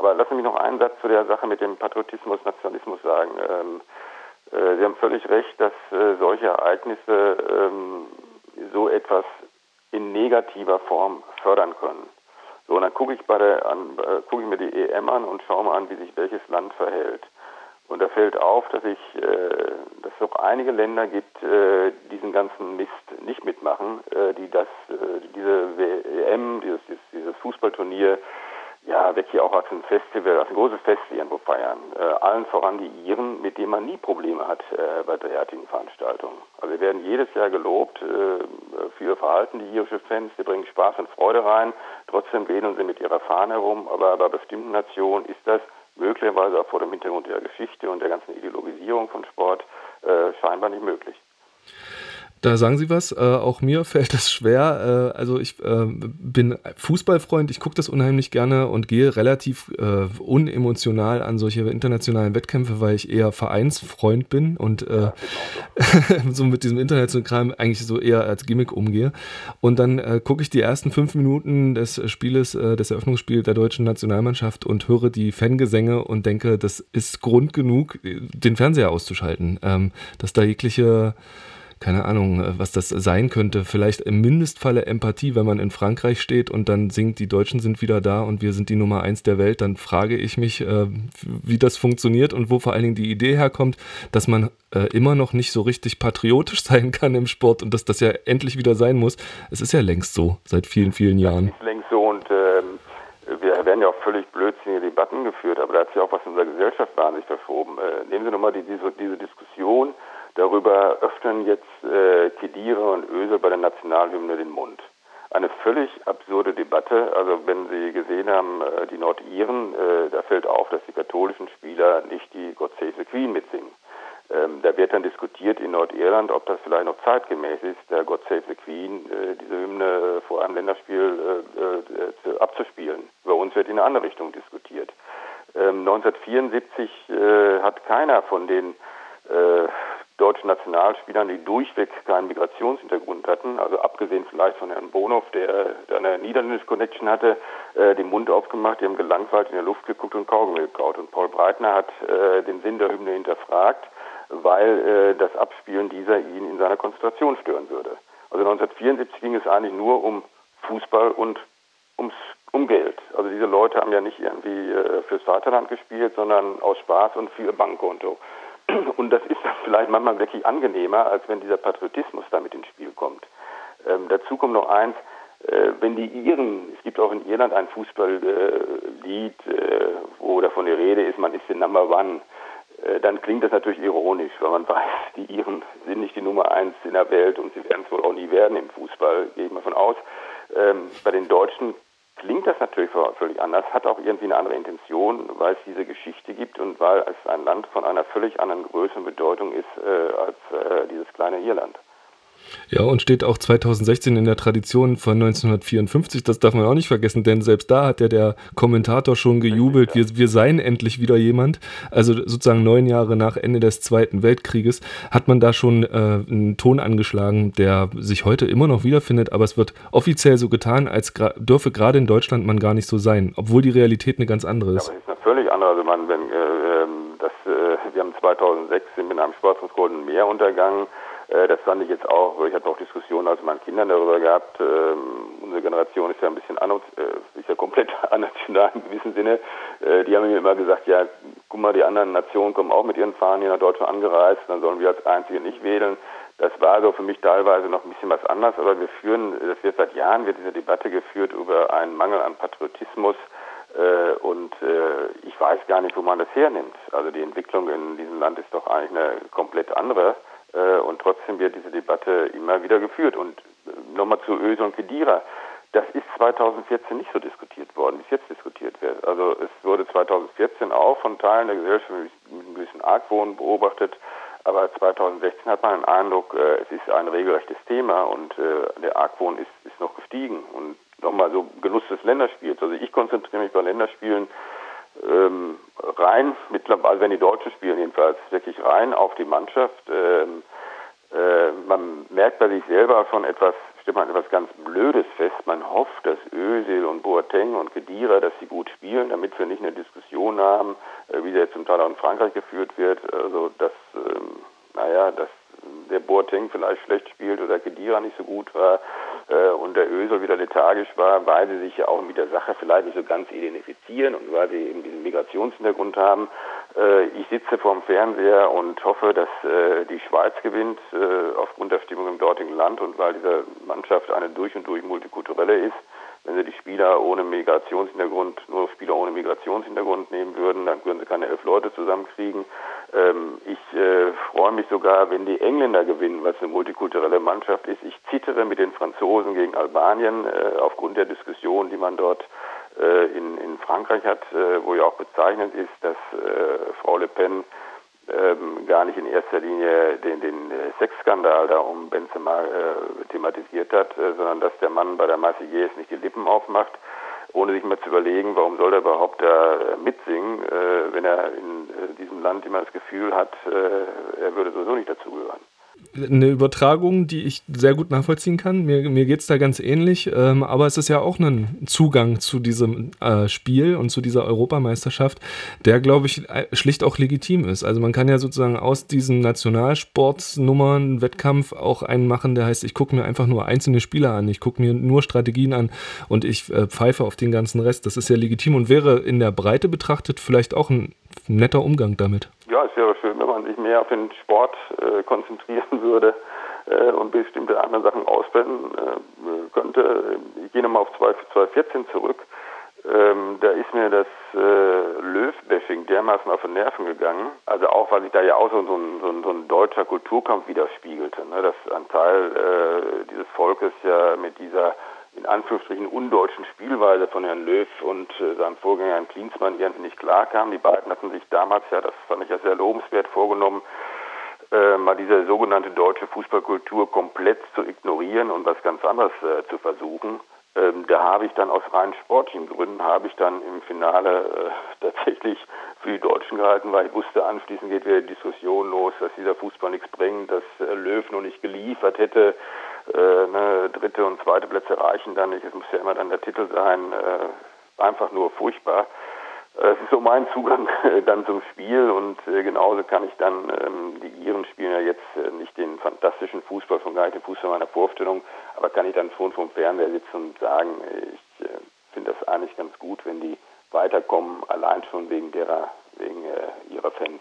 Aber lassen Sie mich noch einen Satz zu der Sache mit dem Patriotismus, Nationalismus sagen. Ähm, äh, Sie haben völlig recht, dass äh, solche Ereignisse ähm, so etwas in negativer Form fördern können. So, und dann gucke ich, äh, gucke ich mir die EM an und schaue mal an, wie sich welches Land verhält. Und da fällt auf, dass ich, äh, dass es auch einige Länder gibt, äh, diesen ganzen Mist nicht mitmachen, äh, die das, diese WM, dieses, dieses, dieses Fußballturnier, ja, wirklich auch als ein Festival, als ein großes Fest irgendwo feiern. Äh, allen voran die Iren, mit denen man nie Probleme hat äh, bei derartigen Veranstaltungen. Also wir werden jedes Jahr gelobt äh, für ihr Verhalten, die irische Fans, die bringen Spaß und Freude rein, trotzdem gehen sie mit ihrer Fahne herum, aber bei bestimmten Nationen ist das möglicherweise auch vor dem Hintergrund der Geschichte und der ganzen Ideologisierung von Sport äh, scheinbar nicht möglich. Da sagen Sie was. Äh, auch mir fällt es schwer. Äh, also ich äh, bin Fußballfreund, ich gucke das unheimlich gerne und gehe relativ äh, unemotional an solche internationalen Wettkämpfe, weil ich eher Vereinsfreund bin und äh, so mit diesem internationalen Kram eigentlich so eher als Gimmick umgehe. Und dann äh, gucke ich die ersten fünf Minuten des Spieles, des Eröffnungsspiels der deutschen Nationalmannschaft und höre die Fangesänge und denke, das ist Grund genug, den Fernseher auszuschalten. Ähm, dass da jegliche keine Ahnung, äh, was das sein könnte. Vielleicht im Mindestfalle Empathie, wenn man in Frankreich steht und dann singt, die Deutschen sind wieder da und wir sind die Nummer eins der Welt, dann frage ich mich, äh, wie das funktioniert und wo vor allen Dingen die Idee herkommt, dass man äh, immer noch nicht so richtig patriotisch sein kann im Sport und dass das ja endlich wieder sein muss. Es ist ja längst so, seit vielen, vielen Jahren. Es ist längst so und ähm, wir werden ja auch völlig blödsinnige Debatten geführt, aber da hat sich auch was in unserer Gesellschaft wahnsinnig verschoben. Äh, nehmen Sie nochmal die, diese, diese Diskussion, Darüber öffnen jetzt äh, Kedira und Ösel bei der Nationalhymne den Mund. Eine völlig absurde Debatte. Also wenn Sie gesehen haben, äh, die Nordiren, äh, da fällt auf, dass die katholischen Spieler nicht die God Save the Queen mitsingen. Ähm, da wird dann diskutiert in Nordirland, ob das vielleicht noch zeitgemäß ist, der God Save the Queen, äh, diese Hymne vor einem Länderspiel äh, äh, abzuspielen. Bei uns wird in eine andere Richtung diskutiert. Ähm, 1974 äh, hat keiner von den äh, deutschen Nationalspielern, die durchweg keinen Migrationshintergrund hatten, also abgesehen vielleicht von Herrn Bonhoff, der, der eine niederländische Connection hatte, äh, den Mund aufgemacht, die haben gelangweilt in der Luft geguckt und Kaugummi gekaut. Und Paul Breitner hat äh, den Sinn der Hymne hinterfragt, weil äh, das Abspielen dieser ihn in seiner Konzentration stören würde. Also 1974 ging es eigentlich nur um Fußball und ums um Geld. Also diese Leute haben ja nicht irgendwie äh, fürs Vaterland gespielt, sondern aus Spaß und für ihr Bankkonto. Und das ist vielleicht manchmal wirklich angenehmer, als wenn dieser Patriotismus damit ins Spiel kommt. Ähm, dazu kommt noch eins, äh, wenn die Iren, es gibt auch in Irland ein Fußballlied, äh, wo davon die Rede ist, man ist der Number One, äh, dann klingt das natürlich ironisch, weil man weiß, die Iren sind nicht die Nummer eins in der Welt und sie werden es wohl auch nie werden im Fußball, gehe ich mal von aus. Ähm, bei den Deutschen klingt das natürlich völlig anders, hat auch irgendwie eine andere Intention, weil es diese Geschichte gibt und weil es ein Land von einer völlig anderen Größe und Bedeutung ist äh, als äh, dieses kleine Irland. Ja, und steht auch 2016 in der Tradition von 1954, das darf man auch nicht vergessen, denn selbst da hat ja der Kommentator schon gejubelt, wir, wir seien endlich wieder jemand. Also sozusagen neun Jahre nach Ende des Zweiten Weltkrieges hat man da schon äh, einen Ton angeschlagen, der sich heute immer noch wiederfindet, aber es wird offiziell so getan, als dürfe gerade in Deutschland man gar nicht so sein, obwohl die Realität eine ganz andere ist. Ja, aber ist eine völlig andere. Also man, wenn, äh, ähm, das, äh, wir haben 2006 sind mit einem Sport Golden Meer untergangen. Äh, das fand ich jetzt auch, ich hatte auch Diskussionen also mit meinen Kindern darüber gehabt. Ähm, unsere Generation ist ja ein bisschen an, äh, ist ja komplett anational im gewissen Sinne. Äh, die haben mir immer gesagt, ja, guck mal, die anderen Nationen kommen auch mit ihren Fahnen hier nach Deutschland angereist, dann sollen wir als Einzige nicht wählen. Das war so für mich teilweise noch ein bisschen was anders, aber wir führen, das wird seit Jahren wird diese Debatte geführt über einen Mangel an Patriotismus. Äh, und äh, ich weiß gar nicht, wo man das hernimmt. Also die Entwicklung in diesem Land ist doch eigentlich eine komplett andere. Äh, und trotzdem wird diese Debatte immer wieder geführt. Und äh, nochmal zu Öse und Kedira. Das ist 2014 nicht so diskutiert worden, wie es jetzt diskutiert wird. Also es wurde 2014 auch von Teilen der Gesellschaft mit einem gewissen Argwohn beobachtet, aber 2016 hat man den Eindruck, äh, es ist ein regelrechtes Thema und der Argwohn ist, ist noch gestiegen. Und nochmal so Genuss des Länderspiels. Also ich konzentriere mich bei Länderspielen ähm, rein, mittlerweile, wenn die Deutschen spielen jedenfalls, wirklich rein auf die Mannschaft. Ähm, äh, man merkt bei sich selber schon etwas stellt man etwas ganz Blödes fest. Man hofft, dass Özil und Boateng und Kedira, dass sie gut spielen, damit wir nicht eine Diskussion haben, äh, wie der zum Teil auch in Frankreich geführt wird. Also, dass, ähm, naja, dass der Boateng vielleicht schlecht spielt oder Kedira nicht so gut war äh, und der Ösel wieder lethargisch war, weil sie sich ja auch mit der Sache vielleicht nicht so ganz identifizieren und weil sie eben diesen Migrationshintergrund haben. Äh, ich sitze vorm Fernseher und hoffe, dass äh, die Schweiz gewinnt äh, aufgrund der Stimmung im dortigen Land und weil diese Mannschaft eine durch und durch multikulturelle ist. Wenn sie die Spieler ohne Migrationshintergrund, nur Spieler ohne Migrationshintergrund nehmen würden, dann würden sie keine elf Leute zusammenkriegen. Ähm, ich äh, freue mich sogar, wenn die Engländer gewinnen, was eine multikulturelle Mannschaft ist. Ich zittere mit den Franzosen gegen Albanien äh, aufgrund der Diskussion, die man dort äh, in, in Frankreich hat, äh, wo ja auch bezeichnend ist, dass äh, Frau Le Pen ähm, gar nicht in erster Linie den, den äh, Sexskandal da um Benzema äh, thematisiert hat, äh, sondern dass der Mann bei der Marseillaise nicht die Lippen aufmacht, ohne sich mal zu überlegen, warum soll er überhaupt da äh, mitsingen, äh, wenn er in äh, diesem Land immer das Gefühl hat, er würde sowieso nicht dazugehören eine Übertragung, die ich sehr gut nachvollziehen kann. Mir, mir geht es da ganz ähnlich, ähm, aber es ist ja auch ein Zugang zu diesem äh, Spiel und zu dieser Europameisterschaft, der, glaube ich, äh, schlicht auch legitim ist. Also man kann ja sozusagen aus diesen Nationalsportsnummern Wettkampf auch einen machen, der heißt, ich gucke mir einfach nur einzelne Spieler an, ich gucke mir nur Strategien an und ich äh, pfeife auf den ganzen Rest. Das ist ja legitim und wäre in der Breite betrachtet vielleicht auch ein netter Umgang damit. Ja, es wäre schön, wenn man sich mehr auf den Sport äh, konzentrieren würde äh, und bestimmte andere Sachen ausblenden äh, könnte. Ich gehe nochmal auf 2014 zurück. Ähm, da ist mir das äh, Löw-Bashing dermaßen auf den Nerven gegangen. Also auch, weil sich da ja auch so, so, ein, so ein, deutscher Kulturkampf widerspiegelte. Ne? Dass ein Teil äh, dieses Volkes ja mit dieser in Anführungsstrichen undeutschen Spielweise von Herrn Löw und äh, seinem Vorgänger Herrn Klinsmann irgendwie nicht klarkam. Die beiden hatten sich damals ja, das fand ich ja sehr lobenswert, vorgenommen, äh, mal diese sogenannte deutsche Fußballkultur komplett zu ignorieren und was ganz anderes äh, zu versuchen. Ähm, da habe ich dann aus rein sportlichen Gründen, habe ich dann im Finale äh, tatsächlich für die Deutschen gehalten, weil ich wusste, anschließend geht wieder die Diskussion los, dass dieser Fußball nichts bringt, dass äh, Löw noch nicht geliefert hätte, ne, dritte und zweite Plätze reichen dann nicht, es muss ja immer dann der Titel sein, äh, einfach nur furchtbar. Es ist so mein Zugang dann zum Spiel und äh, genauso kann ich dann, ähm, die Iren spielen ja jetzt äh, nicht den fantastischen Fußball von gar nicht den Fußball meiner Vorstellung, aber kann ich dann schon vom Fernseher sitzen und sagen, ich äh, finde das eigentlich ganz gut, wenn die weiterkommen, allein schon wegen derer, wegen ihrer Fans.